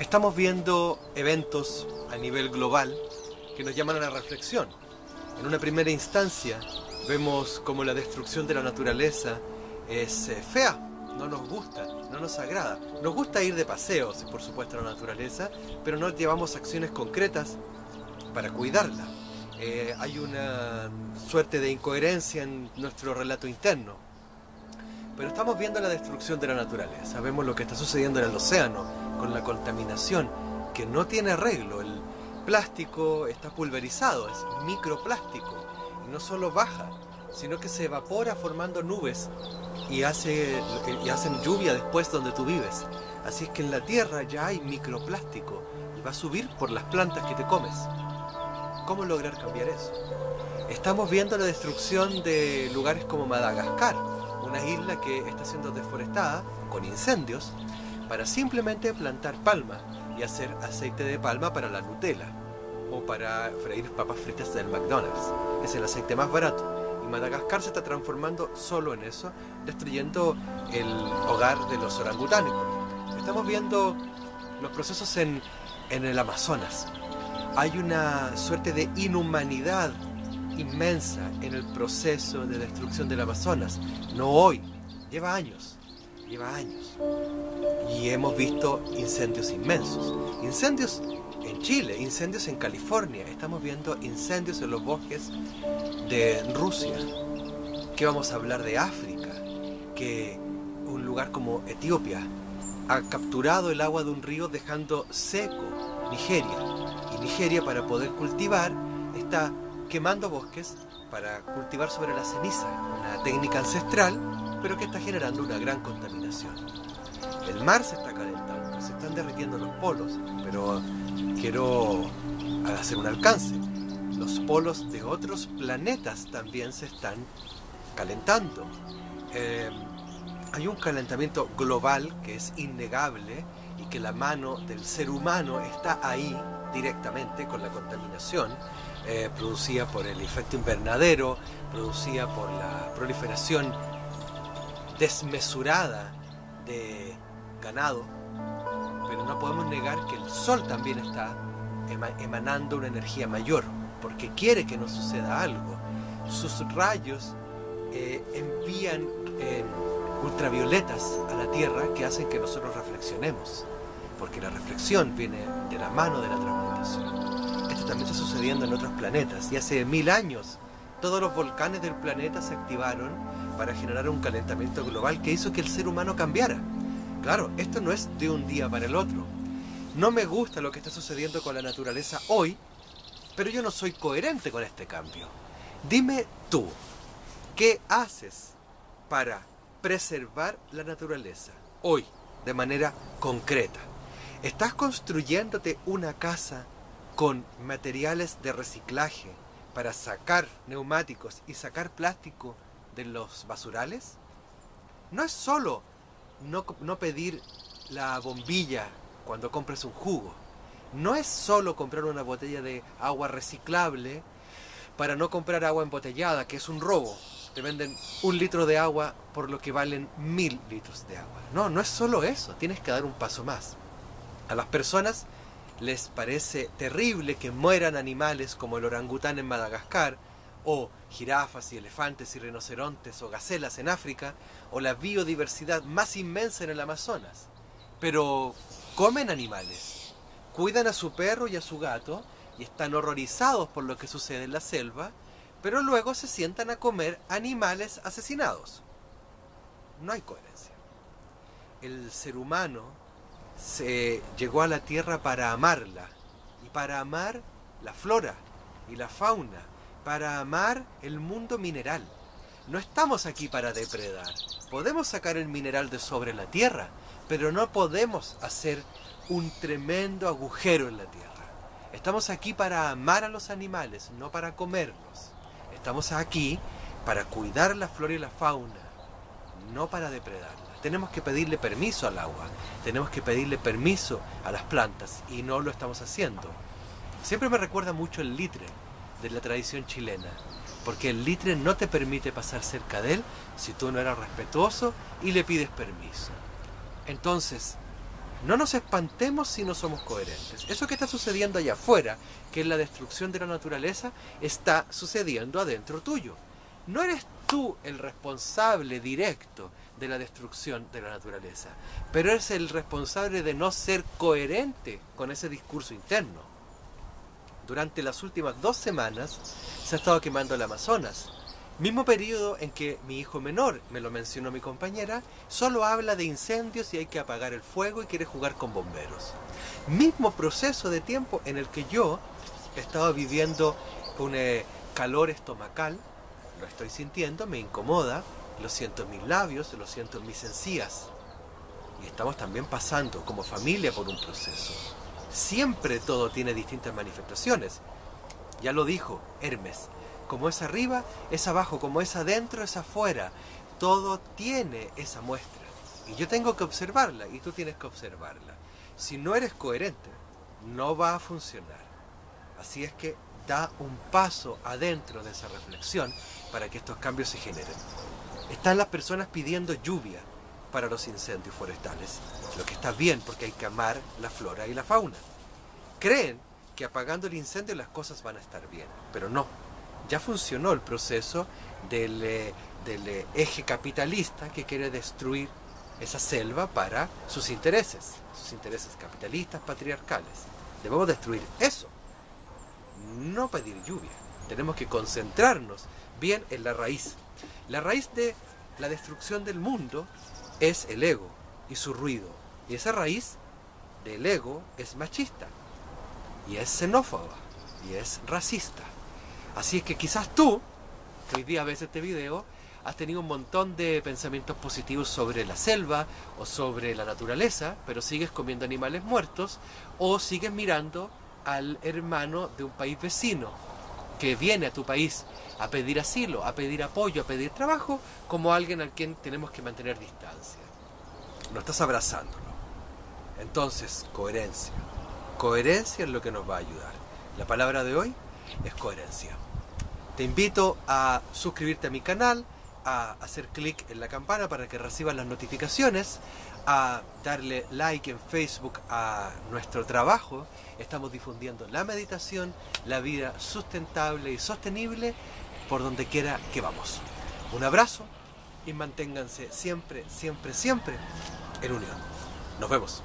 Estamos viendo eventos a nivel global que nos llaman a la reflexión. En una primera instancia vemos como la destrucción de la naturaleza es eh, fea, no nos gusta, no nos agrada. Nos gusta ir de paseos, por supuesto, a la naturaleza, pero no llevamos acciones concretas para cuidarla. Eh, hay una suerte de incoherencia en nuestro relato interno. Pero estamos viendo la destrucción de la naturaleza, vemos lo que está sucediendo en el océano con la contaminación, que no tiene arreglo. El plástico está pulverizado, es microplástico, y no solo baja, sino que se evapora formando nubes y, hace, y hacen lluvia después donde tú vives. Así es que en la tierra ya hay microplástico y va a subir por las plantas que te comes. ¿Cómo lograr cambiar eso? Estamos viendo la destrucción de lugares como Madagascar, una isla que está siendo deforestada con incendios para simplemente plantar palma y hacer aceite de palma para la Nutella o para freír papas fritas del McDonald's. Es el aceite más barato. Y Madagascar se está transformando solo en eso, destruyendo el hogar de los orangutanes. Estamos viendo los procesos en, en el Amazonas. Hay una suerte de inhumanidad inmensa en el proceso de destrucción del Amazonas. No hoy, lleva años, lleva años. Y hemos visto incendios inmensos. Incendios en Chile, incendios en California, estamos viendo incendios en los bosques de Rusia. ¿Qué vamos a hablar de África? Que un lugar como Etiopía ha capturado el agua de un río dejando seco Nigeria. Y Nigeria para poder cultivar está quemando bosques para cultivar sobre la ceniza, una técnica ancestral, pero que está generando una gran contaminación. El mar se está calentando, se están derritiendo los polos, pero quiero hacer un alcance. Los polos de otros planetas también se están calentando. Eh, hay un calentamiento global que es innegable y que la mano del ser humano está ahí directamente con la contaminación eh, producida por el efecto invernadero, producida por la proliferación desmesurada de ganado, pero no podemos negar que el sol también está emanando una energía mayor, porque quiere que nos suceda algo. Sus rayos eh, envían eh, ultravioletas a la Tierra que hacen que nosotros reflexionemos, porque la reflexión viene de la mano de la transmutación. Esto también está sucediendo en otros planetas y hace mil años todos los volcanes del planeta se activaron para generar un calentamiento global que hizo que el ser humano cambiara. Claro, esto no es de un día para el otro. No me gusta lo que está sucediendo con la naturaleza hoy, pero yo no soy coherente con este cambio. Dime tú, ¿qué haces para preservar la naturaleza hoy de manera concreta? ¿Estás construyéndote una casa con materiales de reciclaje para sacar neumáticos y sacar plástico de los basurales? No es solo no, no pedir la bombilla cuando compres un jugo. No es solo comprar una botella de agua reciclable para no comprar agua embotellada, que es un robo. Te venden un litro de agua por lo que valen mil litros de agua. No, no es solo eso, tienes que dar un paso más. A las personas les parece terrible que mueran animales como el orangután en Madagascar, o jirafas y elefantes y rinocerontes o gacelas en África, o la biodiversidad más inmensa en el Amazonas. Pero comen animales, cuidan a su perro y a su gato, y están horrorizados por lo que sucede en la selva, pero luego se sientan a comer animales asesinados. No hay coherencia. El ser humano se llegó a la tierra para amarla y para amar la flora y la fauna, para amar el mundo mineral. No estamos aquí para depredar. Podemos sacar el mineral de sobre la tierra, pero no podemos hacer un tremendo agujero en la tierra. Estamos aquí para amar a los animales, no para comerlos. Estamos aquí para cuidar la flora y la fauna, no para depredarla. Tenemos que pedirle permiso al agua, tenemos que pedirle permiso a las plantas y no lo estamos haciendo. Siempre me recuerda mucho el litre de la tradición chilena, porque el litre no te permite pasar cerca de él si tú no eres respetuoso y le pides permiso. Entonces, No nos espantemos si no somos coherentes. Eso que está sucediendo allá afuera, que es la destrucción de la naturaleza, está sucediendo adentro tuyo. No eres tú el responsable directo de la destrucción de la naturaleza, pero eres el responsable de no ser coherente con ese discurso interno. Durante las últimas dos semanas se ha estado quemando el Amazonas. Mismo periodo en que mi hijo menor, me lo mencionó mi compañera, solo habla de incendios y hay que apagar el fuego y quiere jugar con bomberos. Mismo proceso de tiempo en el que yo estaba viviendo un eh, calor estomacal, lo estoy sintiendo, me incomoda, lo siento en mis labios, lo siento en mis encías. Y estamos también pasando como familia por un proceso. Siempre todo tiene distintas manifestaciones. Ya lo dijo Hermes, como es arriba, es abajo, como es adentro, es afuera. Todo tiene esa muestra. Y yo tengo que observarla y tú tienes que observarla. Si no eres coherente, no va a funcionar. Así es que da un paso adentro de esa reflexión para que estos cambios se generen. Están las personas pidiendo lluvia para los incendios forestales, lo que está bien porque hay que amar la flora y la fauna. Creen que apagando el incendio las cosas van a estar bien, pero no. Ya funcionó el proceso del, eh, del eh, eje capitalista que quiere destruir esa selva para sus intereses, sus intereses capitalistas, patriarcales. Debemos destruir eso, no pedir lluvia. Tenemos que concentrarnos bien en la raíz. La raíz de la destrucción del mundo es el ego y su ruido. Y esa raíz del ego es machista y es xenófoba y es racista. Así es que quizás tú, que hoy día ves este video, has tenido un montón de pensamientos positivos sobre la selva o sobre la naturaleza, pero sigues comiendo animales muertos o sigues mirando al hermano de un país vecino que viene a tu país a pedir asilo, a pedir apoyo, a pedir trabajo, como alguien al quien tenemos que mantener distancia. No estás abrazándolo. Entonces, coherencia. Coherencia es lo que nos va a ayudar. La palabra de hoy es coherencia. Te invito a suscribirte a mi canal, a hacer clic en la campana para que recibas las notificaciones, a darle like en Facebook a nuestro trabajo. Estamos difundiendo la meditación, la vida sustentable y sostenible por donde quiera que vamos. Un abrazo y manténganse siempre, siempre, siempre en unión. Nos vemos.